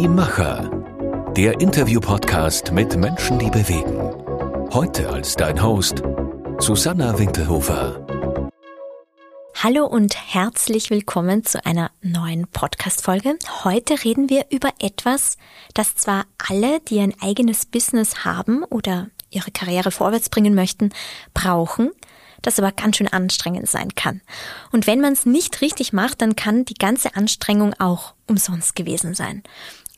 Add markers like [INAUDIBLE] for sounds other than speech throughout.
Die Macher. Der Interview-Podcast mit Menschen, die bewegen. Heute als dein Host Susanna Winkelhofer. Hallo und herzlich willkommen zu einer neuen Podcast-Folge. Heute reden wir über etwas, das zwar alle, die ein eigenes Business haben oder ihre Karriere vorwärts bringen möchten, brauchen, das aber ganz schön anstrengend sein kann. Und wenn man es nicht richtig macht, dann kann die ganze Anstrengung auch umsonst gewesen sein.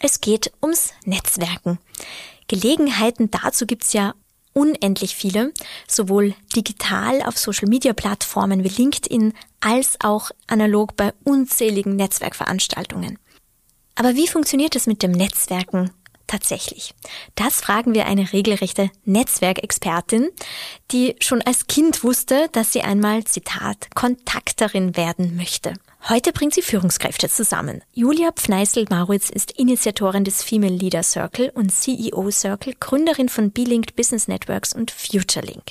Es geht ums Netzwerken. Gelegenheiten dazu gibt's ja unendlich viele, sowohl digital auf Social-Media-Plattformen wie LinkedIn als auch analog bei unzähligen Netzwerkveranstaltungen. Aber wie funktioniert es mit dem Netzwerken tatsächlich? Das fragen wir eine regelrechte Netzwerkexpertin, die schon als Kind wusste, dass sie einmal, Zitat, Kontakterin werden möchte. Heute bringt sie Führungskräfte zusammen. Julia Pfneißel-Maritz ist Initiatorin des Female Leader Circle und CEO Circle, Gründerin von B-Linked Business Networks und FutureLink.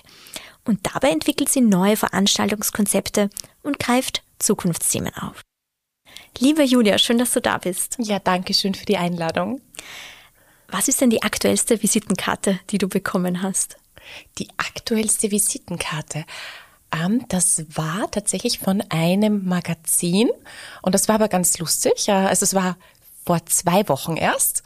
Und dabei entwickelt sie neue Veranstaltungskonzepte und greift Zukunftsthemen auf. Liebe Julia, schön, dass du da bist. Ja, danke schön für die Einladung. Was ist denn die aktuellste Visitenkarte, die du bekommen hast? Die aktuellste Visitenkarte. Das war tatsächlich von einem Magazin und das war aber ganz lustig. Also es war vor zwei Wochen erst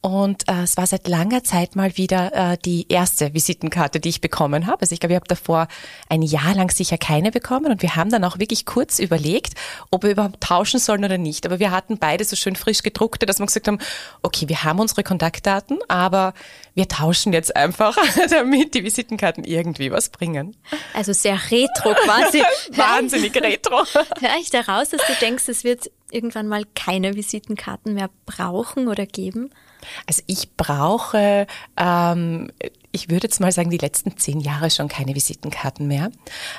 und äh, es war seit langer Zeit mal wieder äh, die erste Visitenkarte, die ich bekommen habe. Also ich glaube, ich habe davor ein Jahr lang sicher keine bekommen und wir haben dann auch wirklich kurz überlegt, ob wir überhaupt tauschen sollen oder nicht. Aber wir hatten beide so schön frisch gedruckte, dass wir gesagt haben, okay, wir haben unsere Kontaktdaten, aber wir tauschen jetzt einfach, [LAUGHS] damit die Visitenkarten irgendwie was bringen. Also sehr retro quasi. [LAUGHS] Wahnsinnig retro. [LAUGHS] Hör ich daraus, dass du denkst, es wird irgendwann mal keine Visitenkarten mehr brauchen oder geben? Also ich brauche, ähm, ich würde jetzt mal sagen, die letzten zehn Jahre schon keine Visitenkarten mehr.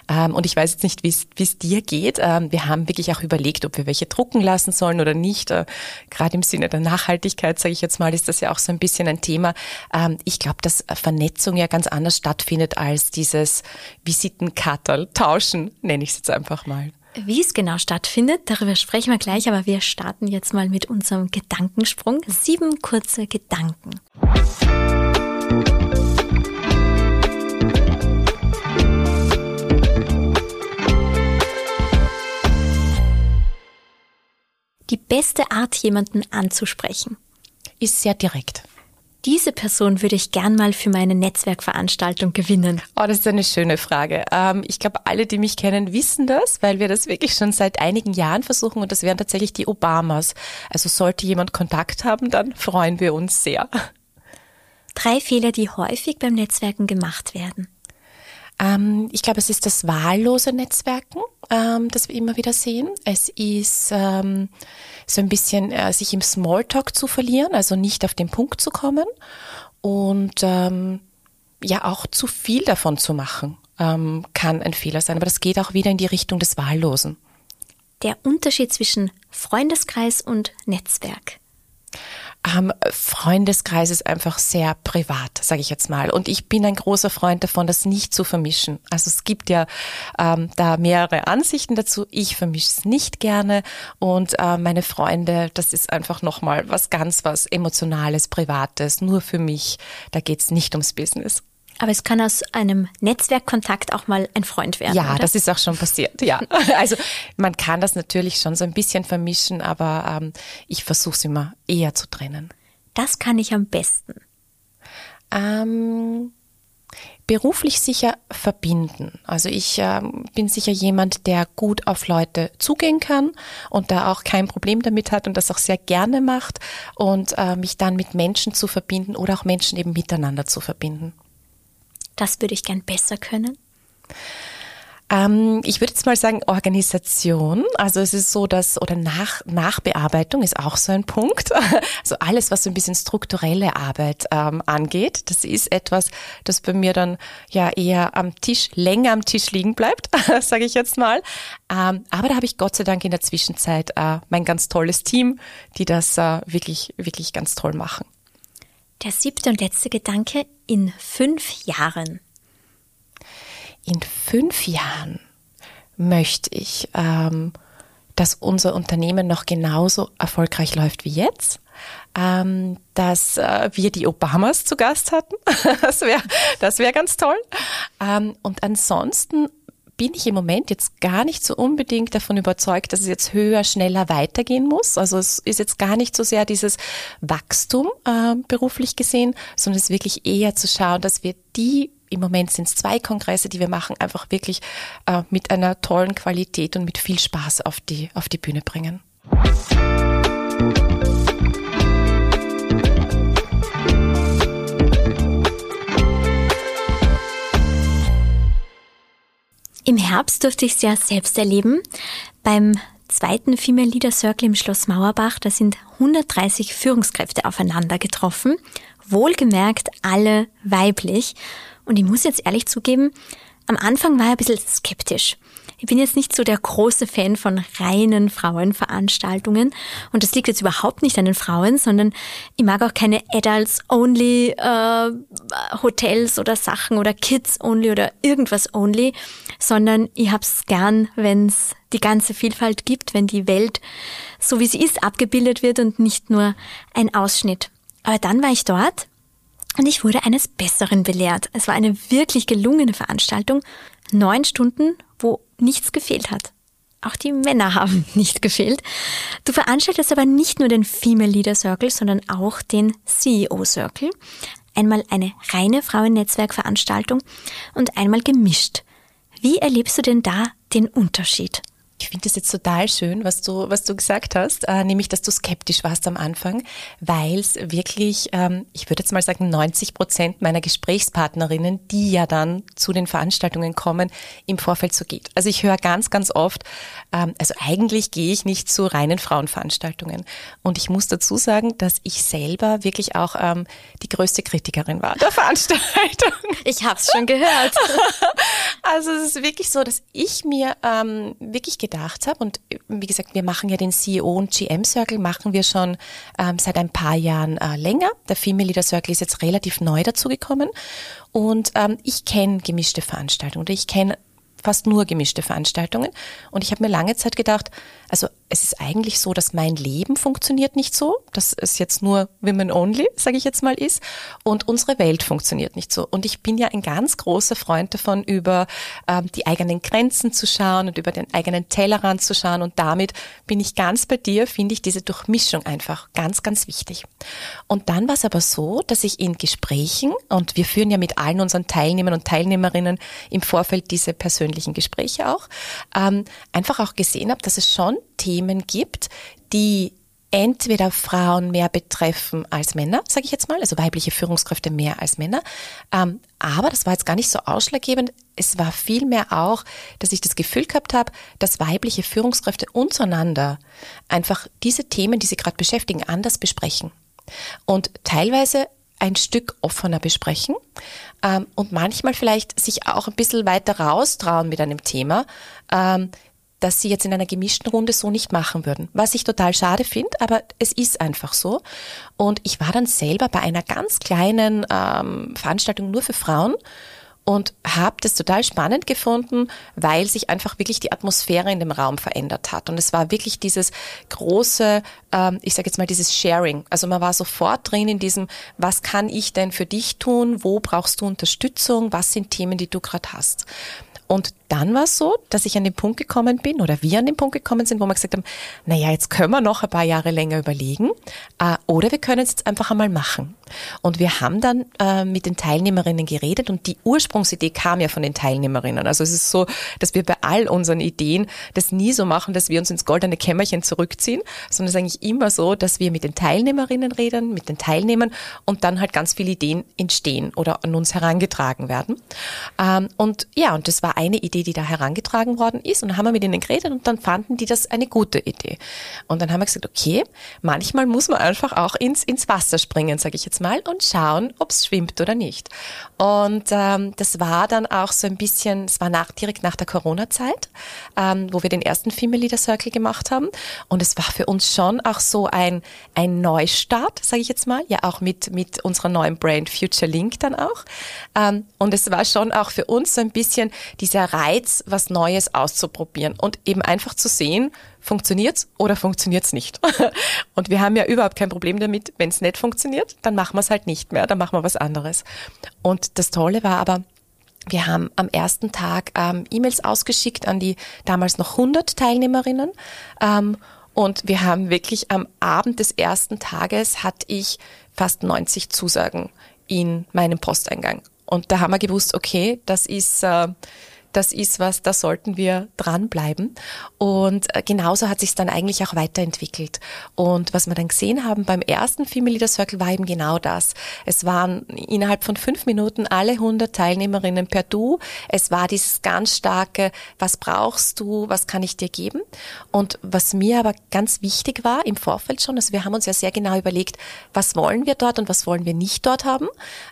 Ähm, und ich weiß jetzt nicht, wie es dir geht. Ähm, wir haben wirklich auch überlegt, ob wir welche drucken lassen sollen oder nicht. Äh, Gerade im Sinne der Nachhaltigkeit, sage ich jetzt mal, ist das ja auch so ein bisschen ein Thema. Ähm, ich glaube, dass Vernetzung ja ganz anders stattfindet als dieses Visitenkartel tauschen, nenne ich es jetzt einfach mal. Wie es genau stattfindet, darüber sprechen wir gleich, aber wir starten jetzt mal mit unserem Gedankensprung. Sieben kurze Gedanken. Die beste Art, jemanden anzusprechen. Ist sehr direkt diese Person würde ich gern mal für meine Netzwerkveranstaltung gewinnen? Oh, das ist eine schöne Frage. Ähm, ich glaube, alle, die mich kennen, wissen das, weil wir das wirklich schon seit einigen Jahren versuchen und das wären tatsächlich die Obamas. Also sollte jemand Kontakt haben, dann freuen wir uns sehr. Drei Fehler, die häufig beim Netzwerken gemacht werden. Ähm, ich glaube, es ist das wahllose Netzwerken, ähm, das wir immer wieder sehen. Es ist ähm, so ein bisschen äh, sich im Smalltalk zu verlieren, also nicht auf den Punkt zu kommen und ähm, ja auch zu viel davon zu machen, ähm, kann ein Fehler sein. Aber das geht auch wieder in die Richtung des Wahllosen. Der Unterschied zwischen Freundeskreis und Netzwerk ähm, Freundeskreis ist einfach sehr privat, sage ich jetzt mal. Und ich bin ein großer Freund davon, das nicht zu vermischen. Also es gibt ja ähm, da mehrere Ansichten dazu. Ich vermische es nicht gerne und äh, meine Freunde, das ist einfach nochmal was ganz was Emotionales, Privates, nur für mich. Da geht's nicht ums Business. Aber es kann aus einem Netzwerkkontakt auch mal ein Freund werden. Ja, oder? das ist auch schon passiert. Ja, [LAUGHS] also man kann das natürlich schon so ein bisschen vermischen, aber ähm, ich versuche es immer eher zu trennen. Das kann ich am besten. Ähm, beruflich sicher verbinden. Also ich ähm, bin sicher jemand, der gut auf Leute zugehen kann und da auch kein Problem damit hat und das auch sehr gerne macht und äh, mich dann mit Menschen zu verbinden oder auch Menschen eben miteinander zu verbinden. Das würde ich gern besser können. Ähm, ich würde jetzt mal sagen Organisation. Also es ist so, dass, oder Nach, Nachbearbeitung ist auch so ein Punkt. [LAUGHS] Also alles, was so ein bisschen strukturelle Arbeit ähm, angeht, das ist etwas, das bei mir dann ja eher am Tisch, länger am Tisch liegen bleibt, [LAUGHS] sage ich jetzt mal. Ähm, aber da habe ich Gott sei Dank in der Zwischenzeit äh, mein ganz tolles Team, die das äh, wirklich, wirklich ganz toll machen. Der siebte und letzte Gedanke, in fünf Jahren. In fünf Jahren möchte ich ähm, dass unser Unternehmen noch genauso erfolgreich läuft wie jetzt. Ähm, dass äh, wir die Obamas zu Gast hatten. [LAUGHS] das wäre das wär ganz toll. Ähm, und ansonsten bin ich im Moment jetzt gar nicht so unbedingt davon überzeugt, dass es jetzt höher, schneller weitergehen muss. Also es ist jetzt gar nicht so sehr dieses Wachstum äh, beruflich gesehen, sondern es ist wirklich eher zu schauen, dass wir die im Moment sind es zwei Kongresse, die wir machen, einfach wirklich äh, mit einer tollen Qualität und mit viel Spaß auf die, auf die Bühne bringen. Im Herbst durfte ich es ja selbst erleben. Beim zweiten Female Leader Circle im Schloss Mauerbach, da sind 130 Führungskräfte aufeinander getroffen. Wohlgemerkt alle weiblich. Und ich muss jetzt ehrlich zugeben, am Anfang war ich ein bisschen skeptisch. Ich bin jetzt nicht so der große Fan von reinen Frauenveranstaltungen und das liegt jetzt überhaupt nicht an den Frauen, sondern ich mag auch keine Adults-only äh, Hotels oder Sachen oder Kids-only oder irgendwas only, sondern ich hab's gern, wenn's die ganze Vielfalt gibt, wenn die Welt so wie sie ist abgebildet wird und nicht nur ein Ausschnitt. Aber dann war ich dort und ich wurde eines Besseren belehrt. Es war eine wirklich gelungene Veranstaltung. Neun Stunden, wo nichts gefehlt hat. Auch die Männer [LAUGHS] haben nicht gefehlt. Du veranstaltest aber nicht nur den Female Leader Circle, sondern auch den CEO Circle. Einmal eine reine Frauennetzwerkveranstaltung und einmal gemischt. Wie erlebst du denn da den Unterschied? Ich finde das jetzt total schön, was du, was du gesagt hast, äh, nämlich, dass du skeptisch warst am Anfang, weil es wirklich, ähm, ich würde jetzt mal sagen, 90 Prozent meiner Gesprächspartnerinnen, die ja dann zu den Veranstaltungen kommen, im Vorfeld so geht. Also ich höre ganz, ganz oft, ähm, also eigentlich gehe ich nicht zu reinen Frauenveranstaltungen. Und ich muss dazu sagen, dass ich selber wirklich auch ähm, die größte Kritikerin war der [LAUGHS] Veranstaltung. Ich habe es schon gehört. [LAUGHS] also es ist wirklich so, dass ich mir ähm, wirklich gedacht habe. Und wie gesagt, wir machen ja den CEO und GM Circle, machen wir schon ähm, seit ein paar Jahren äh, länger. Der Female Leader Circle ist jetzt relativ neu dazugekommen. Und ähm, ich kenne gemischte Veranstaltungen oder ich kenne fast nur gemischte Veranstaltungen. Und ich habe mir lange Zeit gedacht, also es ist eigentlich so, dass mein Leben funktioniert nicht so, dass es jetzt nur Women Only, sage ich jetzt mal, ist. Und unsere Welt funktioniert nicht so. Und ich bin ja ein ganz großer Freund davon, über ähm, die eigenen Grenzen zu schauen und über den eigenen Tellerrand zu schauen. Und damit bin ich ganz bei dir, finde ich diese Durchmischung einfach ganz, ganz wichtig. Und dann war es aber so, dass ich in Gesprächen, und wir führen ja mit allen unseren Teilnehmern und Teilnehmerinnen im Vorfeld diese persönlichen Gespräche auch, ähm, einfach auch gesehen habe, dass es schon Themen gibt, die entweder Frauen mehr betreffen als Männer, sage ich jetzt mal, also weibliche Führungskräfte mehr als Männer. Ähm, aber das war jetzt gar nicht so ausschlaggebend. Es war vielmehr auch, dass ich das Gefühl gehabt habe, dass weibliche Führungskräfte untereinander einfach diese Themen, die sie gerade beschäftigen, anders besprechen. Und teilweise ein Stück offener besprechen ähm, und manchmal vielleicht sich auch ein bisschen weiter raustrauen mit einem Thema, ähm, das sie jetzt in einer gemischten Runde so nicht machen würden. Was ich total schade finde, aber es ist einfach so. Und ich war dann selber bei einer ganz kleinen ähm, Veranstaltung nur für Frauen und habe das total spannend gefunden, weil sich einfach wirklich die Atmosphäre in dem Raum verändert hat. Und es war wirklich dieses große, ähm, ich sage jetzt mal dieses Sharing. Also man war sofort drin in diesem, was kann ich denn für dich tun? Wo brauchst du Unterstützung? Was sind Themen, die du gerade hast? Und dann war es so, dass ich an den Punkt gekommen bin oder wir an den Punkt gekommen sind, wo wir gesagt haben, naja, jetzt können wir noch ein paar Jahre länger überlegen äh, oder wir können es jetzt einfach einmal machen. Und wir haben dann äh, mit den Teilnehmerinnen geredet und die Ursprungsidee kam ja von den Teilnehmerinnen. Also es ist so, dass wir bei all unseren Ideen das nie so machen, dass wir uns ins goldene Kämmerchen zurückziehen, sondern es ist eigentlich immer so, dass wir mit den Teilnehmerinnen reden, mit den Teilnehmern und dann halt ganz viele Ideen entstehen oder an uns herangetragen werden. Ähm, und ja, und das war eine Idee, die da herangetragen worden ist. Und dann haben wir mit ihnen geredet und dann fanden die das eine gute Idee. Und dann haben wir gesagt, okay, manchmal muss man einfach auch ins, ins Wasser springen, sage ich jetzt mal, und schauen, ob es schwimmt oder nicht. Und ähm, das war dann auch so ein bisschen, es war nach, direkt nach der Corona-Zeit, ähm, wo wir den ersten Female Leader Circle gemacht haben. Und es war für uns schon auch so ein, ein Neustart, sage ich jetzt mal, ja auch mit, mit unserer neuen Brand Future Link dann auch. Ähm, und es war schon auch für uns so ein bisschen die dieser Reiz, was Neues auszuprobieren und eben einfach zu sehen, funktioniert's oder funktioniert's nicht. [LAUGHS] Und wir haben ja überhaupt kein Problem damit, wenn es nicht funktioniert, dann machen wir es halt nicht mehr, dann machen wir was anderes. Und das Tolle war aber, wir haben am ersten Tag ähm, E-Mails ausgeschickt an die damals noch 100 Teilnehmerinnen. Ähm, und wir haben wirklich am Abend des ersten Tages hatte ich fast 90 Zusagen in meinem Posteingang. Und da haben wir gewusst, okay, das ist, äh, das ist was, da sollten wir dranbleiben. Und äh, genauso hat sich dann eigentlich auch weiterentwickelt. Und was wir dann gesehen haben beim ersten Female Leader Circle war eben genau das. Es waren innerhalb von fünf Minuten alle 100 Teilnehmerinnen per Du. Es war dieses ganz starke, was brauchst du, was kann ich dir geben? Und was mir aber ganz wichtig war im Vorfeld schon, also wir haben uns ja sehr genau überlegt, was wollen wir dort und was wollen wir nicht dort haben.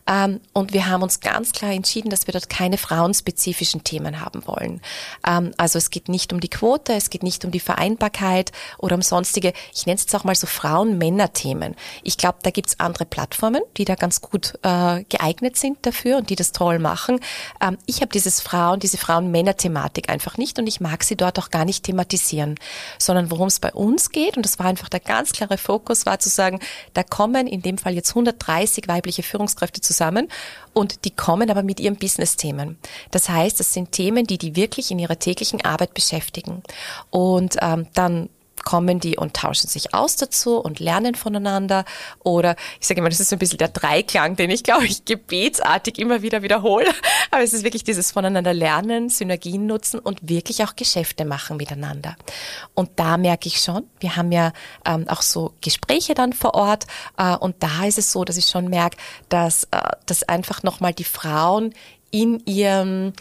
Ähm, und wir haben uns ganz klar entschieden, dass wir dort keine frauenspezifischen Themen Themen haben wollen. Ähm, also es geht nicht um die Quote, es geht nicht um die Vereinbarkeit oder um sonstige, ich nenne es jetzt auch mal so Frauen-Männer-Themen. Ich glaube, da gibt es andere Plattformen, die da ganz gut äh, geeignet sind dafür und die das toll machen. Ähm, ich habe dieses Frauen, diese Frauen-Männer-Thematik einfach nicht und ich mag sie dort auch gar nicht thematisieren, sondern worum es bei uns geht, und das war einfach der ganz klare Fokus, war zu sagen, da kommen in dem Fall jetzt 130 weibliche Führungskräfte zusammen und die kommen aber mit ihren Business-Themen. Das heißt, das sind Themen, die die wirklich in ihrer täglichen Arbeit beschäftigen. Und ähm, dann kommen die und tauschen sich aus dazu und lernen voneinander. Oder ich sage immer, das ist so ein bisschen der Dreiklang, den ich, glaube ich, gebetsartig immer wieder wiederhole. [LAUGHS] Aber es ist wirklich dieses voneinander lernen, Synergien nutzen und wirklich auch Geschäfte machen miteinander. Und da merke ich schon, wir haben ja ähm, auch so Gespräche dann vor Ort. Äh, und da ist es so, dass ich schon merke, dass, äh, dass einfach nochmal die Frauen in ihrem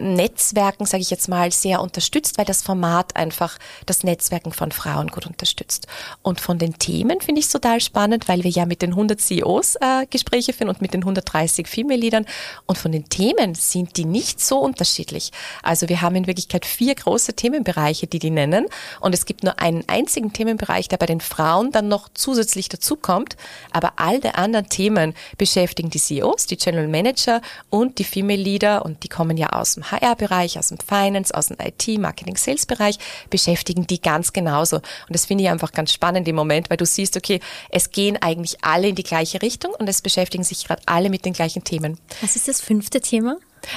Netzwerken, sage ich jetzt mal, sehr unterstützt, weil das Format einfach das Netzwerken von Frauen gut unterstützt. Und von den Themen finde ich es total spannend, weil wir ja mit den 100 CEOs äh, Gespräche führen und mit den 130 Female-Leadern. Und von den Themen sind die nicht so unterschiedlich. Also wir haben in Wirklichkeit vier große Themenbereiche, die die nennen. Und es gibt nur einen einzigen Themenbereich, der bei den Frauen dann noch zusätzlich dazukommt. Aber all die anderen Themen beschäftigen die CEOs, die General Manager und die Female-Leader und die kommen ja aus dem HR-Bereich, aus dem Finance, aus dem IT, Marketing, Sales-Bereich, beschäftigen die ganz genauso. Und das finde ich einfach ganz spannend im Moment, weil du siehst, okay, es gehen eigentlich alle in die gleiche Richtung und es beschäftigen sich gerade alle mit den gleichen Themen. Was ist das fünfte Thema?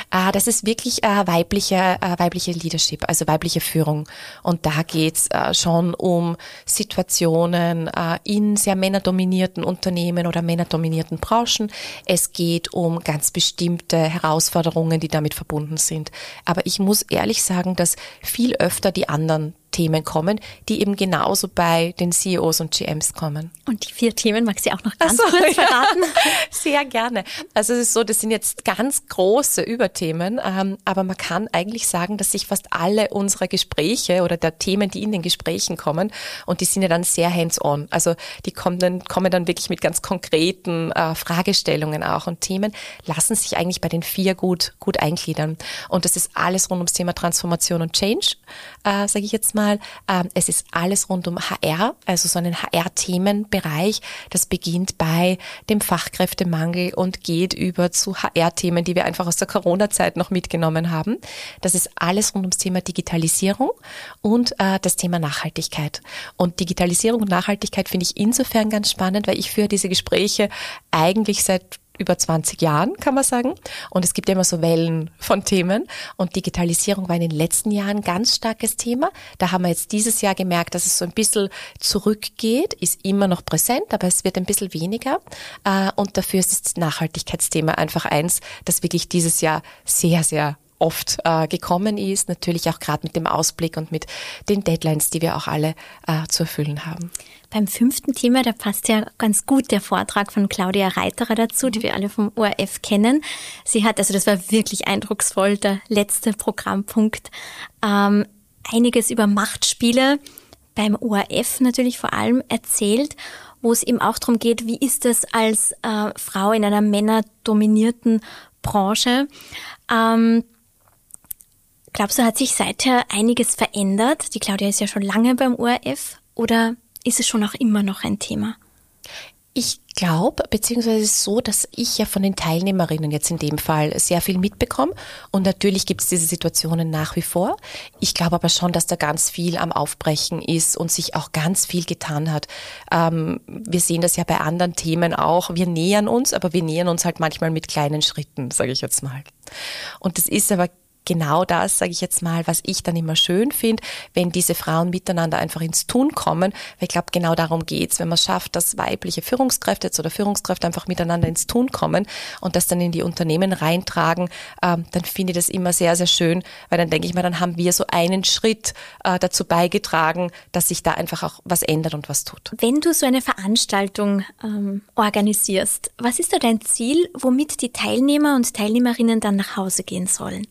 Ah, das ist wirklich äh, weibliche, äh, weibliche Leadership, also weibliche Führung. Und da geht's äh, schon um Situationen äh, in sehr männerdominierten Unternehmen oder männerdominierten Branchen. Es geht um ganz bestimmte Herausforderungen, die damit verbunden sind. Aber ich muss ehrlich sagen, dass viel öfter die anderen Themen kommen, die eben genauso bei den CEOs und GMs kommen. Und die vier Themen magst du auch noch ganz so, kurz [LAUGHS] verraten? Ja, sehr gerne. Also es ist so, das sind jetzt ganz große Überthemen, ähm, aber man kann eigentlich sagen, dass sich fast alle unsere Gespräche oder der Themen, die in den Gesprächen kommen, und die sind ja dann sehr hands-on. Also die kommen dann, kommen dann wirklich mit ganz konkreten äh, Fragestellungen auch und Themen, lassen sich eigentlich bei den vier gut, gut eingliedern. Und das ist alles rund ums Thema Transformation und Change, äh, sage ich jetzt mal ähm, es ist alles rund um HR, also so einen HR-Themenbereich. Das beginnt bei dem Fachkräftemangel und geht über zu HR-Themen, die wir einfach aus der Corona-Zeit noch mitgenommen haben. Das ist alles rund ums Thema Digitalisierung und äh, das Thema Nachhaltigkeit. Und Digitalisierung und Nachhaltigkeit finde ich insofern ganz spannend, weil ich führe diese Gespräche eigentlich seit über 20 Jahren, kann man sagen. Und es gibt immer so Wellen von Themen. Und Digitalisierung war in den letzten Jahren ein ganz starkes Thema. Da haben wir jetzt dieses Jahr gemerkt, dass es so ein bisschen zurückgeht, ist immer noch präsent, aber es wird ein bisschen weniger. Äh, und dafür ist das Nachhaltigkeitsthema einfach eins, das wirklich dieses Jahr sehr, sehr oft äh, gekommen ist, natürlich auch gerade mit dem Ausblick und mit den Deadlines, die wir auch alle äh, zu erfüllen haben. Beim fünften Thema, da passt ja ganz gut der Vortrag von Claudia Reiterer dazu, die wir alle vom ORF kennen. Sie hat, also das war wirklich eindrucksvoll, der letzte Programmpunkt, ähm, einiges über Machtspiele beim ORF natürlich vor allem erzählt, wo es eben auch darum geht, wie ist es als äh, Frau in einer männerdominierten Branche. Ähm, Glaubst du, hat sich seither einiges verändert? Die Claudia ist ja schon lange beim ORF oder ist es schon auch immer noch ein Thema? Ich glaube, beziehungsweise so, dass ich ja von den Teilnehmerinnen jetzt in dem Fall sehr viel mitbekomme. Und natürlich gibt es diese Situationen nach wie vor. Ich glaube aber schon, dass da ganz viel am Aufbrechen ist und sich auch ganz viel getan hat. Ähm, wir sehen das ja bei anderen Themen auch. Wir nähern uns, aber wir nähern uns halt manchmal mit kleinen Schritten, sage ich jetzt mal. Und das ist aber genau das, sage ich jetzt mal, was ich dann immer schön finde, wenn diese Frauen miteinander einfach ins Tun kommen. Weil ich glaube, genau darum geht's, wenn man schafft, dass weibliche Führungskräfte jetzt oder Führungskräfte einfach miteinander ins Tun kommen und das dann in die Unternehmen reintragen, ähm, dann finde ich das immer sehr, sehr schön, weil dann denke ich mal, dann haben wir so einen Schritt äh, dazu beigetragen, dass sich da einfach auch was ändert und was tut. Wenn du so eine Veranstaltung ähm, organisierst, was ist da dein Ziel, womit die Teilnehmer und Teilnehmerinnen dann nach Hause gehen sollen?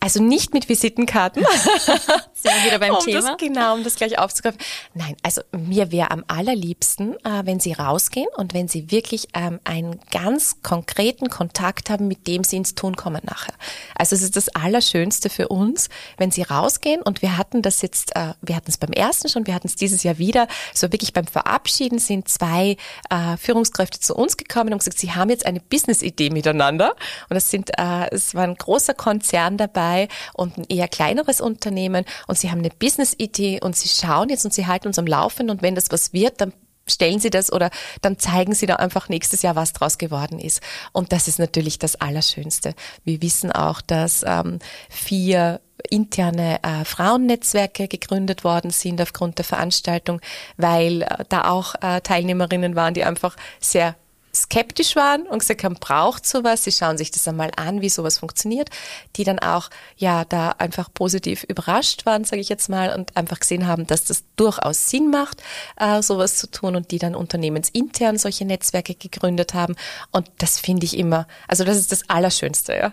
Also nicht mit Visitenkarten. [LAUGHS] Sind wir wieder beim um Thema? Das, genau, um das gleich aufzugreifen. Nein, also mir wäre am allerliebsten, äh, wenn Sie rausgehen und wenn Sie wirklich ähm, einen ganz konkreten Kontakt haben, mit dem Sie ins Tun kommen nachher. Also es ist das Allerschönste für uns, wenn Sie rausgehen und wir hatten das jetzt, äh, wir hatten es beim ersten schon, wir hatten es dieses Jahr wieder, so wirklich beim Verabschieden sind zwei äh, Führungskräfte zu uns gekommen und gesagt, sie haben jetzt eine Business-Idee miteinander und es sind, äh, es war ein großer Konzern dabei und ein eher kleineres Unternehmen und sie haben eine Business-Idee und sie schauen jetzt und sie halten uns am Laufen und wenn das was wird, dann stellen Sie das oder dann zeigen Sie da einfach nächstes Jahr, was draus geworden ist. Und das ist natürlich das Allerschönste. Wir wissen auch, dass ähm, vier interne äh, Frauennetzwerke gegründet worden sind aufgrund der Veranstaltung, weil äh, da auch äh, Teilnehmerinnen waren, die einfach sehr skeptisch waren und gesagt haben, braucht sowas, sie schauen sich das einmal an, wie sowas funktioniert, die dann auch ja da einfach positiv überrascht waren, sage ich jetzt mal, und einfach gesehen haben, dass das durchaus Sinn macht, äh, sowas zu tun und die dann unternehmensintern solche Netzwerke gegründet haben. Und das finde ich immer, also das ist das Allerschönste, ja.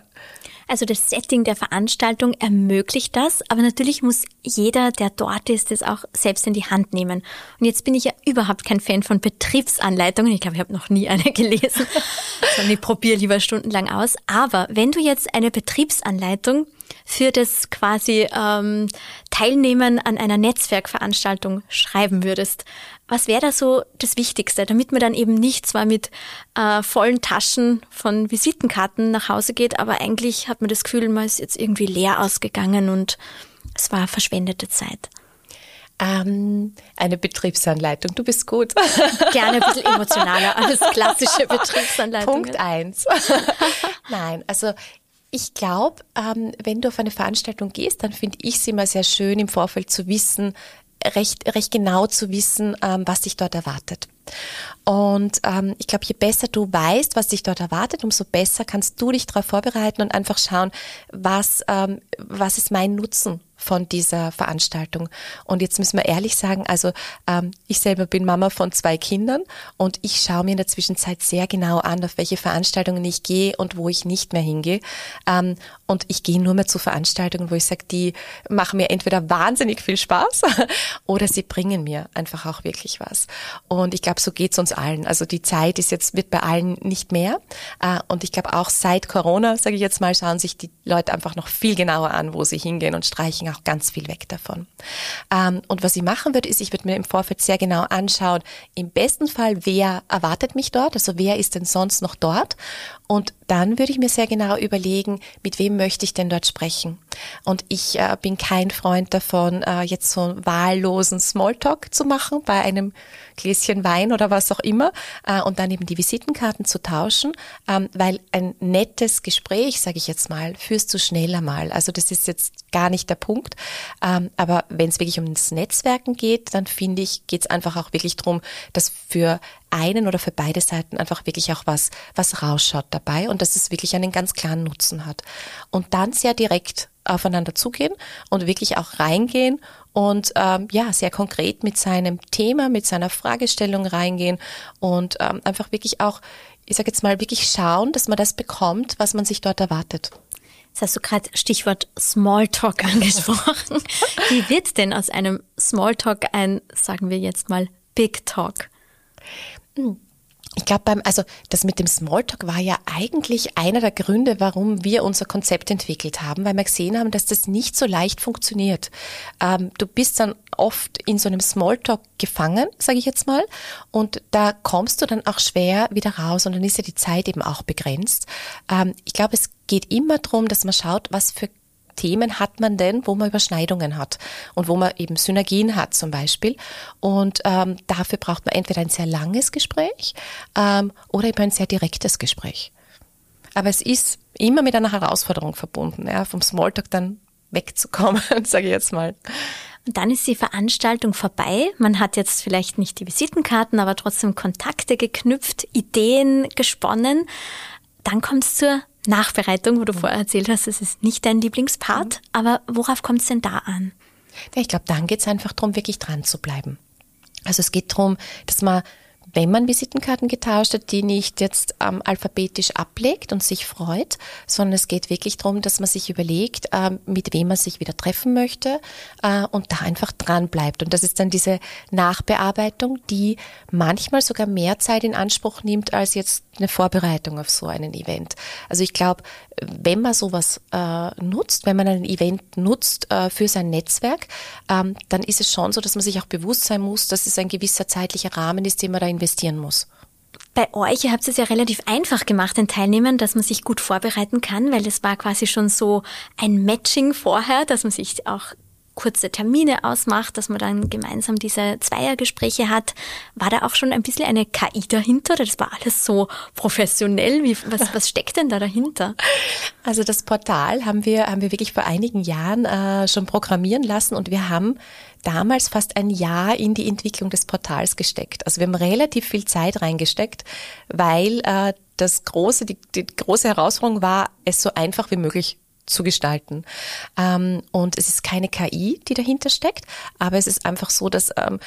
Also das Setting der Veranstaltung ermöglicht das, aber natürlich muss jeder, der dort ist, das auch selbst in die Hand nehmen. Und jetzt bin ich ja überhaupt kein Fan von Betriebsanleitungen. Ich glaube, ich habe noch nie eine [LAUGHS] gelesen, sondern ich probiere lieber stundenlang aus. Aber wenn du jetzt eine Betriebsanleitung für das quasi ähm, Teilnehmen an einer Netzwerkveranstaltung schreiben würdest, was wäre da so das Wichtigste, damit man dann eben nicht zwar mit äh, vollen Taschen von Visitenkarten nach Hause geht, aber eigentlich hat man das Gefühl, man ist jetzt irgendwie leer ausgegangen und es war verschwendete Zeit. Ähm, eine Betriebsanleitung, du bist gut. [LAUGHS] Gerne ein bisschen emotionaler als klassische [LAUGHS] Betriebsanleitung. Punkt eins. [LAUGHS] Nein, also ich glaube, ähm, wenn du auf eine Veranstaltung gehst, dann finde ich es immer sehr schön, im Vorfeld zu wissen, recht, recht genau zu wissen, ähm, was dich dort erwartet. Und ähm, ich glaube, je besser du weißt, was dich dort erwartet, umso besser kannst du dich darauf vorbereiten und einfach schauen, was, ähm, was ist mein Nutzen von dieser Veranstaltung. Und jetzt müssen wir ehrlich sagen, also ähm, ich selber bin Mama von zwei Kindern und ich schaue mir in der Zwischenzeit sehr genau an, auf welche Veranstaltungen ich gehe und wo ich nicht mehr hingehe. Ähm, und ich gehe nur mehr zu Veranstaltungen, wo ich sage, die machen mir entweder wahnsinnig viel Spaß [LAUGHS] oder sie bringen mir einfach auch wirklich was. Und ich glaube, so geht's uns allen. Also die Zeit ist jetzt, wird bei allen nicht mehr. Äh, und ich glaube auch seit Corona, sage ich jetzt mal, schauen sich die Leute einfach noch viel genauer an, wo sie hingehen und streichen auch ganz viel weg davon. Ähm, und was ich machen würde, ist, ich würde mir im Vorfeld sehr genau anschauen, im besten Fall, wer erwartet mich dort, also wer ist denn sonst noch dort und dann würde ich mir sehr genau überlegen, mit wem möchte ich denn dort sprechen. Und ich äh, bin kein Freund davon, äh, jetzt so einen wahllosen Smalltalk zu machen bei einem Gläschen Wein oder was auch immer äh, und dann eben die Visitenkarten zu tauschen, ähm, weil ein nettes Gespräch, sage ich jetzt mal, führst du schneller mal. Also das ist jetzt gar nicht der Punkt. Ähm, aber wenn es wirklich um das Netzwerken geht, dann finde ich, geht es einfach auch wirklich darum, dass für einen oder für beide Seiten einfach wirklich auch was, was rausschaut dabei und dass es wirklich einen ganz klaren Nutzen hat. Und dann sehr direkt aufeinander zugehen und wirklich auch reingehen und ähm, ja, sehr konkret mit seinem Thema, mit seiner Fragestellung reingehen und ähm, einfach wirklich auch, ich sage jetzt mal, wirklich schauen, dass man das bekommt, was man sich dort erwartet. Jetzt hast du gerade Stichwort Smalltalk [LAUGHS] angesprochen. Wie wird denn aus einem Smalltalk ein, sagen wir jetzt mal, Big Talk? Ich glaube beim, also das mit dem Smalltalk war ja eigentlich einer der Gründe, warum wir unser Konzept entwickelt haben, weil wir gesehen haben, dass das nicht so leicht funktioniert. Ähm, du bist dann oft in so einem Smalltalk gefangen, sage ich jetzt mal, und da kommst du dann auch schwer wieder raus und dann ist ja die Zeit eben auch begrenzt. Ähm, ich glaube, es geht immer darum, dass man schaut, was für Themen hat man denn, wo man Überschneidungen hat und wo man eben Synergien hat zum Beispiel. Und ähm, dafür braucht man entweder ein sehr langes Gespräch ähm, oder eben ein sehr direktes Gespräch. Aber es ist immer mit einer Herausforderung verbunden, ja, vom Smalltalk dann wegzukommen, [LAUGHS] sage ich jetzt mal. Und dann ist die Veranstaltung vorbei. Man hat jetzt vielleicht nicht die Visitenkarten, aber trotzdem Kontakte geknüpft, Ideen gesponnen. Dann kommt es zur Nachbereitung, wo du vorher erzählt hast, es ist nicht dein Lieblingspart, aber worauf kommt es denn da an? Ja, ich glaube, dann geht es einfach darum, wirklich dran zu bleiben. Also es geht darum, dass man wenn man Visitenkarten getauscht hat, die nicht jetzt ähm, alphabetisch ablegt und sich freut, sondern es geht wirklich darum, dass man sich überlegt, ähm, mit wem man sich wieder treffen möchte äh, und da einfach dran bleibt. Und das ist dann diese Nachbearbeitung, die manchmal sogar mehr Zeit in Anspruch nimmt als jetzt eine Vorbereitung auf so einen Event. Also ich glaube, wenn man sowas äh, nutzt, wenn man ein Event nutzt äh, für sein Netzwerk, ähm, dann ist es schon so, dass man sich auch bewusst sein muss, dass es ein gewisser zeitlicher Rahmen ist, den man da investieren muss. Bei euch, ihr habt es ja relativ einfach gemacht, den Teilnehmern, dass man sich gut vorbereiten kann, weil es war quasi schon so ein Matching vorher, dass man sich auch kurze Termine ausmacht, dass man dann gemeinsam diese Zweiergespräche hat. War da auch schon ein bisschen eine KI dahinter? Das war alles so professionell. Wie, was, was steckt denn da dahinter? [LAUGHS] Also das Portal haben wir, haben wir wirklich vor einigen Jahren äh, schon programmieren lassen und wir haben damals fast ein Jahr in die Entwicklung des Portals gesteckt. Also wir haben relativ viel Zeit reingesteckt, weil äh, das große, die, die große Herausforderung war, es so einfach wie möglich zu gestalten. Ähm, und es ist keine KI, die dahinter steckt, aber es ist einfach so, dass ähm,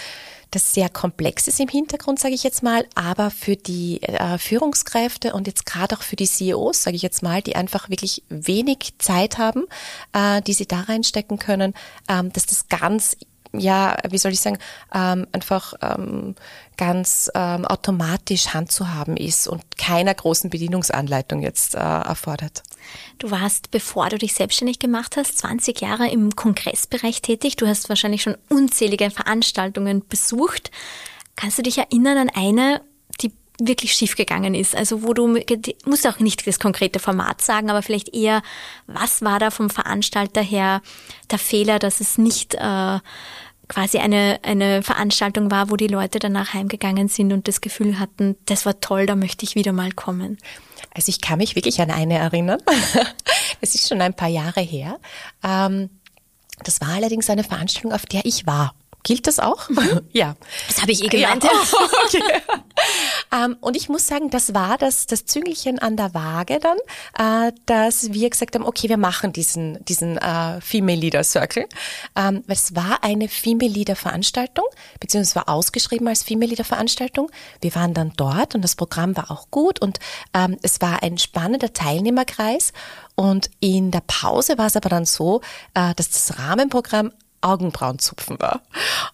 das sehr komplex ist im Hintergrund, sage ich jetzt mal, aber für die äh, Führungskräfte und jetzt gerade auch für die CEOs, sage ich jetzt mal, die einfach wirklich wenig Zeit haben, äh, die sie da reinstecken können, ähm, dass das ganz ja, wie soll ich sagen, ähm, einfach ähm, ganz ähm, automatisch handzuhaben ist und keiner großen Bedienungsanleitung jetzt äh, erfordert. Du warst, bevor du dich selbstständig gemacht hast, 20 Jahre im Kongressbereich tätig. Du hast wahrscheinlich schon unzählige Veranstaltungen besucht. Kannst du dich erinnern an eine, die wirklich schiefgegangen ist? Also wo du, musst auch nicht das konkrete Format sagen, aber vielleicht eher, was war da vom Veranstalter her der Fehler, dass es nicht äh, quasi eine, eine Veranstaltung war, wo die Leute danach heimgegangen sind und das Gefühl hatten, das war toll, da möchte ich wieder mal kommen. Also ich kann mich wirklich an eine erinnern. [LAUGHS] es ist schon ein paar Jahre her. Ähm, das war allerdings eine Veranstaltung, auf der ich war. Gilt das auch? Mhm. [LAUGHS] Ja. Das habe ich eh gemeint. Ja. [LAUGHS] okay. Ähm, und ich muss sagen, das war das, das Züngelchen an der Waage dann, äh, dass wir gesagt haben, okay, wir machen diesen, diesen äh, Female Leader Circle. Ähm, es war eine Female Leader Veranstaltung, beziehungsweise war ausgeschrieben als Female Leader Veranstaltung. Wir waren dann dort und das Programm war auch gut und ähm, es war ein spannender Teilnehmerkreis. Und in der Pause war es aber dann so, äh, dass das Rahmenprogramm Augenbrauenzupfen war.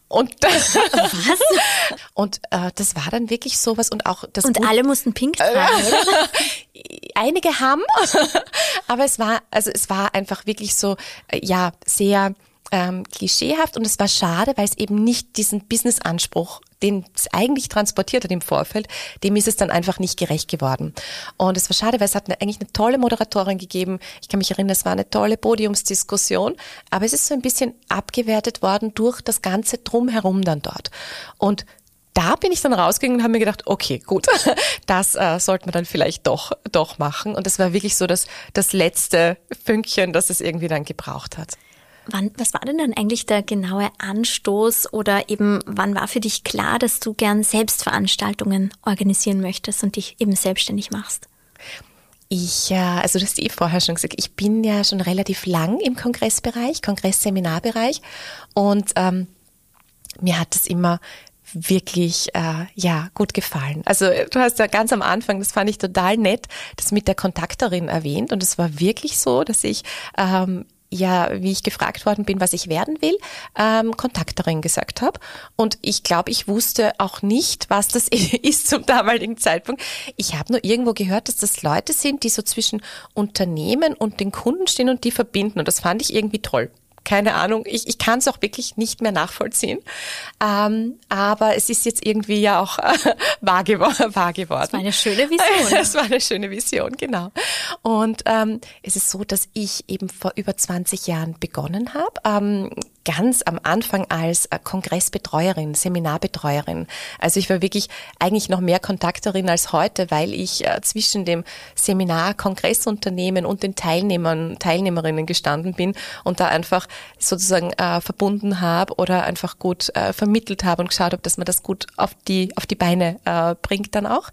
Und [LAUGHS] das, was? Und äh, das war dann wirklich sowas und auch das Und Gut alle mussten pink tragen. [LAUGHS] Einige haben, [LAUGHS] aber es war also es war einfach wirklich so äh, ja sehr ähm, klischeehaft und es war schade, weil es eben nicht diesen Business-Anspruch, den es eigentlich transportiert hat im Vorfeld, dem ist es dann einfach nicht gerecht geworden. Und es war schade, weil es hat eine, eigentlich eine tolle Moderatorin gegeben. Ich kann mich erinnern, es war eine tolle Podiumsdiskussion, aber es ist so ein bisschen abgewertet worden durch das ganze Drumherum dann dort. Und da bin ich dann rausgegangen und habe mir gedacht, okay, gut, [LAUGHS] das äh, sollte man dann vielleicht doch, doch machen. Und das war wirklich so das, das letzte Fünkchen, das es irgendwie dann gebraucht hat. Wann, was war denn dann eigentlich der genaue Anstoß oder eben wann war für dich klar, dass du gern Selbstveranstaltungen organisieren möchtest und dich eben selbstständig machst? Ich, äh, also das hast du eh vorher schon gesagt, ich bin ja schon relativ lang im Kongressbereich, Kongressseminarbereich und ähm, mir hat es immer wirklich äh, ja gut gefallen. Also du hast ja ganz am Anfang, das fand ich total nett, das mit der Kontakterin erwähnt und es war wirklich so, dass ich ähm, ja, wie ich gefragt worden bin, was ich werden will, ähm, Kontakterin gesagt habe. Und ich glaube, ich wusste auch nicht, was das [LAUGHS] ist zum damaligen Zeitpunkt. Ich habe nur irgendwo gehört, dass das Leute sind, die so zwischen Unternehmen und den Kunden stehen und die verbinden. Und das fand ich irgendwie toll keine Ahnung, ich, ich kann es auch wirklich nicht mehr nachvollziehen. Ähm, aber es ist jetzt irgendwie ja auch äh, [LAUGHS] wahr, gewor wahr geworden. Das war eine schöne Vision. [LAUGHS] Das war eine schöne Vision, genau. Und ähm, es ist so, dass ich eben vor über 20 Jahren begonnen habe. Ähm, ganz am Anfang als äh, Kongressbetreuerin, Seminarbetreuerin. Also ich war wirklich eigentlich noch mehr Kontakterin als heute, weil ich äh, zwischen dem Seminar, Kongressunternehmen und den Teilnehmern, Teilnehmerinnen gestanden bin und da einfach sozusagen äh, verbunden habe oder einfach gut äh, vermittelt habe und geschaut habe, dass man das gut auf die, auf die Beine äh, bringt dann auch.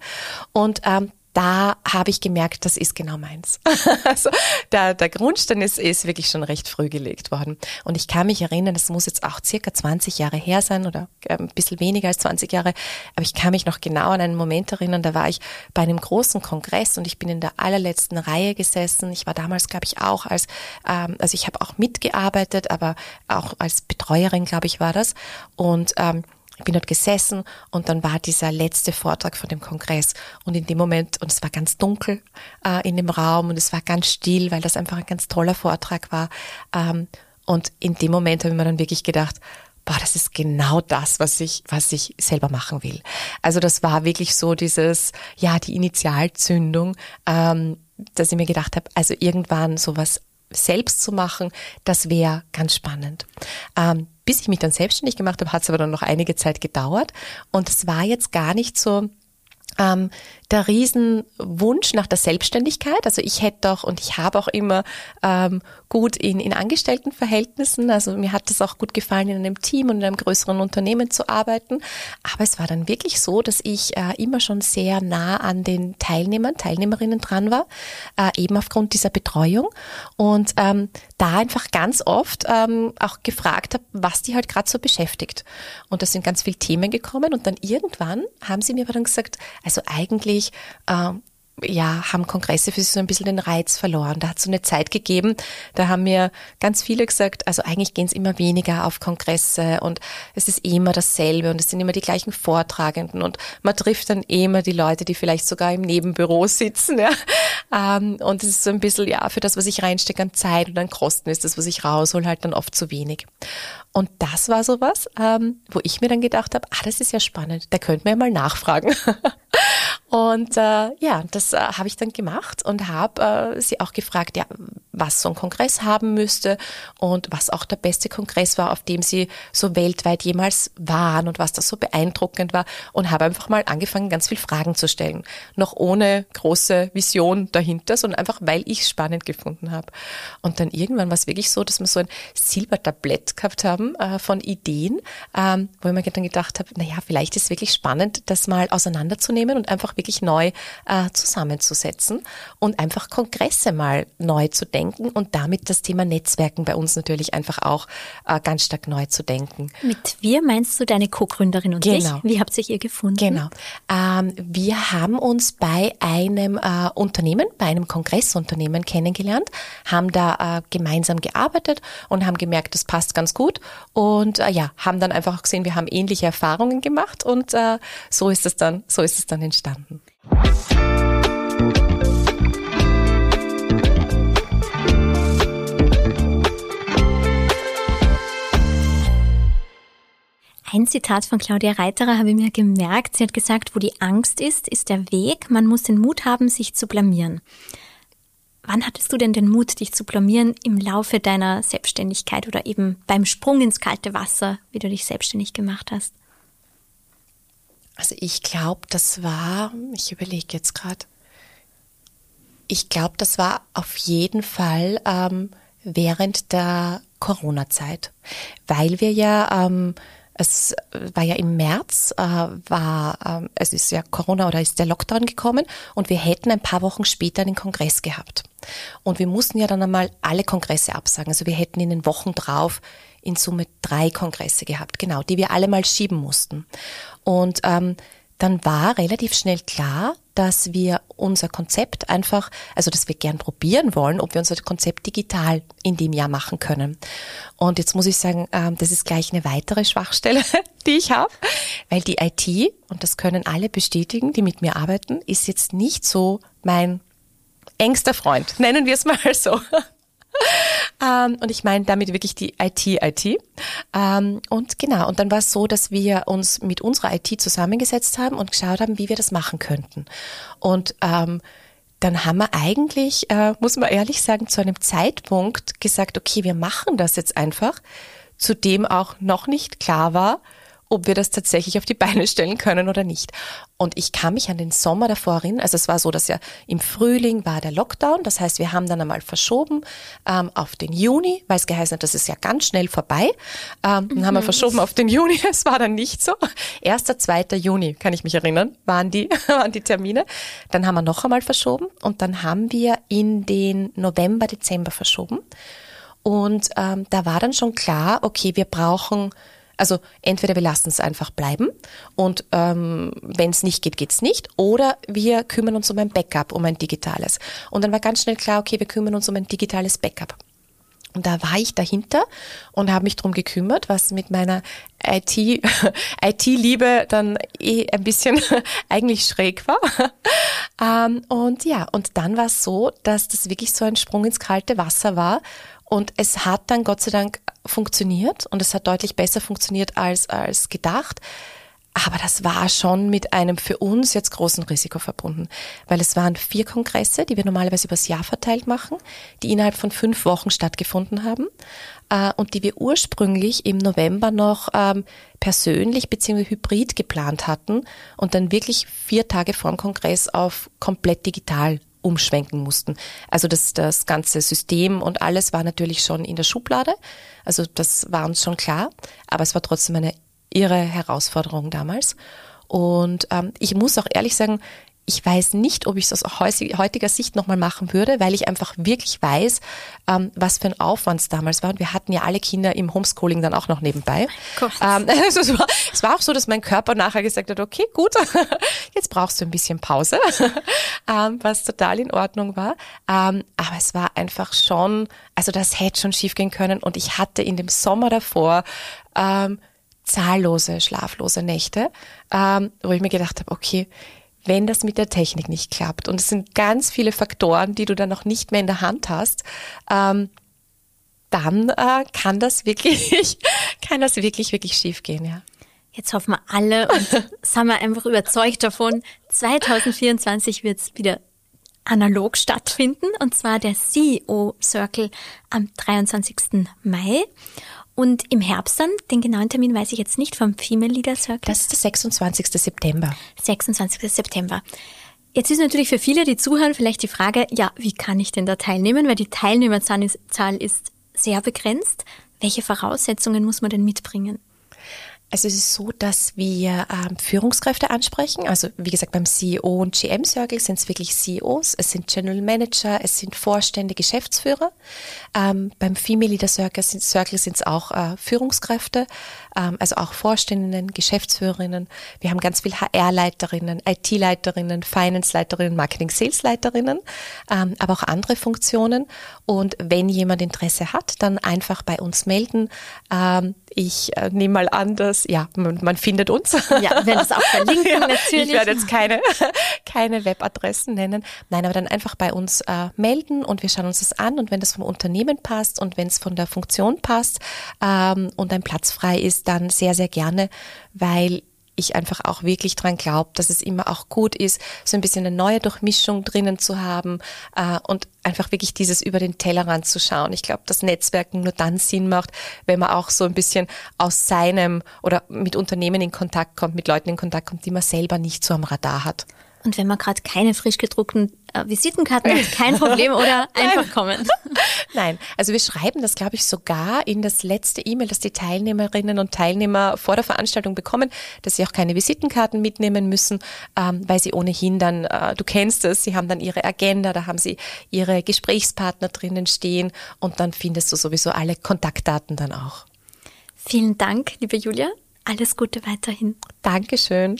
Und ähm, da habe ich gemerkt, das ist genau meins. [LAUGHS] also der, der Grundstein ist, ist wirklich schon recht früh gelegt worden. Und ich kann mich erinnern, das muss jetzt auch circa 20 Jahre her sein oder äh, ein bisschen weniger als 20 Jahre, aber ich kann mich noch genau an einen Moment erinnern, da war ich bei einem großen Kongress und ich bin in der allerletzten Reihe gesessen. Ich war damals, glaube ich, auch als, ähm, also ich habe auch mitgearbeitet, aber auch als Betreuerin, glaube ich, war das. Und ähm, ich bin dort gesessen und dann war dieser letzte Vortrag von dem Kongress und in dem Moment, und es war ganz dunkel äh, in dem Raum und es war ganz still, weil das einfach ein ganz toller Vortrag war. Ähm, und in dem Moment habe ich mir dann wirklich gedacht, boah, das ist genau das, was ich, was ich selber machen will. Also das war wirklich so dieses, ja, die Initialzündung, ähm, dass ich mir gedacht habe, also irgendwann sowas selbst zu machen, das wäre ganz spannend. Ähm, bis ich mich dann selbstständig gemacht habe, hat es aber dann noch einige Zeit gedauert. Und es war jetzt gar nicht so, ähm, der Riesenwunsch nach der Selbstständigkeit. Also ich hätte doch und ich habe auch immer ähm, gut in, in Angestelltenverhältnissen. Also mir hat es auch gut gefallen, in einem Team und in einem größeren Unternehmen zu arbeiten. Aber es war dann wirklich so, dass ich äh, immer schon sehr nah an den Teilnehmern, Teilnehmerinnen dran war, äh, eben aufgrund dieser Betreuung. Und ähm, da einfach ganz oft ähm, auch gefragt habe, was die halt gerade so beschäftigt. Und da sind ganz viele Themen gekommen und dann irgendwann haben sie mir aber dann gesagt, also eigentlich äh, ja, haben Kongresse für sie so ein bisschen den Reiz verloren. Da hat es so eine Zeit gegeben, da haben mir ganz viele gesagt, also eigentlich gehen es immer weniger auf Kongresse und es ist immer dasselbe und es sind immer die gleichen Vortragenden und man trifft dann immer die Leute, die vielleicht sogar im Nebenbüro sitzen. [LAUGHS] Ja. Ähm, und es ist so ein bisschen, ja, für das, was ich reinstecke an Zeit und an Kosten, ist das, was ich raushol, halt dann oft zu wenig. Und das war sowas, ähm, wo ich mir dann gedacht habe, ah, das ist ja spannend, da könnte man ja mal nachfragen. [LAUGHS] Und äh, ja, das äh, habe ich dann gemacht und habe äh, sie auch gefragt, ja, was so ein Kongress haben müsste und was auch der beste Kongress war, auf dem sie so weltweit jemals waren und was das so beeindruckend war und habe einfach mal angefangen, ganz viel Fragen zu stellen. Noch ohne große Vision dahinter, sondern einfach, weil ich es spannend gefunden habe. Und dann irgendwann war es wirklich so, dass wir so ein Silbertablett gehabt haben äh, von Ideen, ähm, wo ich mir dann gedacht habe, naja, vielleicht ist es wirklich spannend, das mal auseinanderzunehmen und einfach wirklich neu äh, zusammenzusetzen und einfach Kongresse mal neu zu denken und damit das Thema Netzwerken bei uns natürlich einfach auch äh, ganz stark neu zu denken. Mit wir meinst du deine Co-Gründerin und genau. dich? Wie habt ihr ihr gefunden? Genau. Ähm, wir haben uns bei einem äh, Unternehmen, bei einem Kongressunternehmen kennengelernt, haben da äh, gemeinsam gearbeitet und haben gemerkt, das passt ganz gut und äh, ja, haben dann einfach gesehen, wir haben ähnliche Erfahrungen gemacht und äh, so ist es dann, so ist es dann entstanden. Ein Zitat von Claudia Reiterer habe ich mir gemerkt. Sie hat gesagt, wo die Angst ist, ist der Weg. Man muss den Mut haben, sich zu blamieren. Wann hattest du denn den Mut, dich zu blamieren im Laufe deiner Selbstständigkeit oder eben beim Sprung ins kalte Wasser, wie du dich selbstständig gemacht hast? Also ich glaube, das war, ich überlege jetzt gerade, ich glaube, das war auf jeden Fall ähm, während der Corona-Zeit, weil wir ja, ähm, es war ja im März, äh, war, ähm, es ist ja Corona oder ist der Lockdown gekommen und wir hätten ein paar Wochen später einen Kongress gehabt. Und wir mussten ja dann einmal alle Kongresse absagen. Also wir hätten in den Wochen drauf in Summe drei Kongresse gehabt, genau, die wir alle mal schieben mussten. Und ähm, dann war relativ schnell klar, dass wir unser Konzept einfach, also dass wir gern probieren wollen, ob wir unser Konzept digital in dem Jahr machen können. Und jetzt muss ich sagen, ähm, das ist gleich eine weitere Schwachstelle, [LAUGHS] die ich habe, weil die IT, und das können alle bestätigen, die mit mir arbeiten, ist jetzt nicht so mein engster Freund, nennen wir es mal so. [LAUGHS] Ähm, und ich meine damit wirklich die IT-IT. Ähm, und genau, und dann war es so, dass wir uns mit unserer IT zusammengesetzt haben und geschaut haben, wie wir das machen könnten. Und ähm, dann haben wir eigentlich, äh, muss man ehrlich sagen, zu einem Zeitpunkt gesagt, okay, wir machen das jetzt einfach, zu dem auch noch nicht klar war, ob wir das tatsächlich auf die Beine stellen können oder nicht. Und ich kann mich an den Sommer davor erinnern. Also es war so, dass ja im Frühling war der Lockdown. Das heißt, wir haben dann einmal verschoben ähm, auf den Juni, weil es geheißen hat, das ist ja ganz schnell vorbei. Ähm, dann haben wir mhm. verschoben auf den Juni. [LAUGHS] Es war dann nicht so. Erster, zweiter Juni, kann ich mich erinnern, waren die, [LAUGHS] waren die Termine. Dann haben wir noch einmal verschoben und dann haben wir in den November, Dezember verschoben. Und ähm, da war dann schon klar, okay, wir brauchen also entweder wir lassen es einfach bleiben und ähm, wenn es nicht geht, geht's nicht. Oder wir kümmern uns um ein Backup, um ein digitales. Und dann war ganz schnell klar, okay, wir kümmern uns um ein digitales Backup. Und da war ich dahinter und habe mich drum gekümmert, was mit meiner IT, [LAUGHS] IT-Liebe dann eh ein bisschen [LAUGHS] eigentlich schräg war. Ähm, und ja, und dann war es so, dass das wirklich so ein Sprung ins kalte Wasser war und es hat dann Gott sei Dank funktioniert und es hat deutlich besser funktioniert als, als gedacht. Aber das war schon mit einem für uns jetzt großen Risiko verbunden, weil es waren vier Kongresse, die wir normalerweise übers Jahr verteilt machen, die innerhalb von fünf Wochen stattgefunden haben äh, und die wir ursprünglich im November noch ähm, persönlich bzw. hybrid geplant hatten und dann wirklich vier Tage vor dem Kongress auf komplett digital umschwenken mussten. Also das, das ganze System und alles war natürlich schon in der Schublade. Also das war uns schon klar, aber es war trotzdem eine irre Herausforderung damals. Und ähm, ich muss auch ehrlich sagen, ich weiß nicht, ob ich es aus heutiger Sicht nochmal machen würde, weil ich einfach wirklich weiß, ähm, was für ein Aufwand es damals war. Und wir hatten ja alle Kinder im Homeschooling dann auch noch nebenbei. Ähm, [LAUGHS] also es, war, es war auch so, dass mein Körper nachher gesagt hat, okay, gut, [LAUGHS] jetzt brauchst du ein bisschen Pause, [LAUGHS] ähm, was total in Ordnung war. Ähm, aber es war einfach schon, also das hätte schon schiefgehen können. Und ich hatte in dem Sommer davor ähm, zahllose, schlaflose Nächte, ähm, wo ich mir gedacht habe, okay, wenn das mit der Technik nicht klappt. Und es sind ganz viele Faktoren, die du dann noch nicht mehr in der Hand hast. Ähm, dann äh, kann das wirklich, [LAUGHS] kann das wirklich, wirklich schief gehen, ja. Jetzt hoffen wir alle und [LAUGHS] sind wir einfach überzeugt davon, 2024 wird es wieder analog stattfinden und zwar der CEO Circle am 23. Mai. Und im Herbst dann, den genauen Termin weiß ich jetzt nicht, vom Female Leader Circle. Das ist der 26. September. 26. September. Jetzt ist natürlich für viele, die zuhören, vielleicht die Frage, ja, wie kann ich denn da teilnehmen? Weil die Teilnehmerzahl ist sehr begrenzt. Welche Voraussetzungen muss man denn mitbringen? Also es ist so, dass wir ähm, Führungskräfte ansprechen. Also wie gesagt, beim CEO und GM Circle sind es wirklich CEOs, es sind General Manager, es sind Vorstände, Geschäftsführer. Ähm, beim Female Leader Circle sind es auch äh, Führungskräfte, also auch Vorständinnen, Geschäftsführerinnen. Wir haben ganz viel HR-Leiterinnen, IT-Leiterinnen, Finance-Leiterinnen, Marketing-Sales-Leiterinnen, ähm, aber auch andere Funktionen. Und wenn jemand Interesse hat, dann einfach bei uns melden. Ähm, ich äh, nehme mal an, dass ja, man, findet uns. Ja, werden das auch verlinken [LAUGHS] ja, natürlich. Ich werde jetzt keine, [LAUGHS] keine Webadressen nennen. Nein, aber dann einfach bei uns äh, melden und wir schauen uns das an und wenn das vom Unternehmen passt und wenn es von der Funktion passt ähm, und ein Platz frei ist, dann sehr, sehr gerne, weil ich einfach auch wirklich dran glaube, dass es immer auch gut ist, so ein bisschen eine neue Durchmischung drinnen zu haben äh, und einfach wirklich dieses über den Tellerrand zu schauen. Ich glaube, dass Netzwerken nur dann Sinn macht, wenn man auch so ein bisschen aus seinem oder mit Unternehmen in Kontakt kommt, mit Leuten in Kontakt kommt, die man selber nicht so am Radar hat. Und wenn man gerade keine frisch gedruckten Visitenkarten hat, kein Problem oder [LAUGHS] einfach kommen. [LAUGHS] Nein, also wir schreiben das, glaube ich, sogar in das letzte E-Mail, das die Teilnehmerinnen und Teilnehmer vor der Veranstaltung bekommen, dass sie auch keine Visitenkarten mitnehmen müssen, ähm, weil sie ohnehin dann, äh, du kennst es, sie haben dann ihre Agenda, da haben sie ihre Gesprächspartner drinnen stehen und dann findest du sowieso alle Kontaktdaten dann auch. Vielen Dank, liebe Julia. Alles Gute weiterhin. Dankeschön.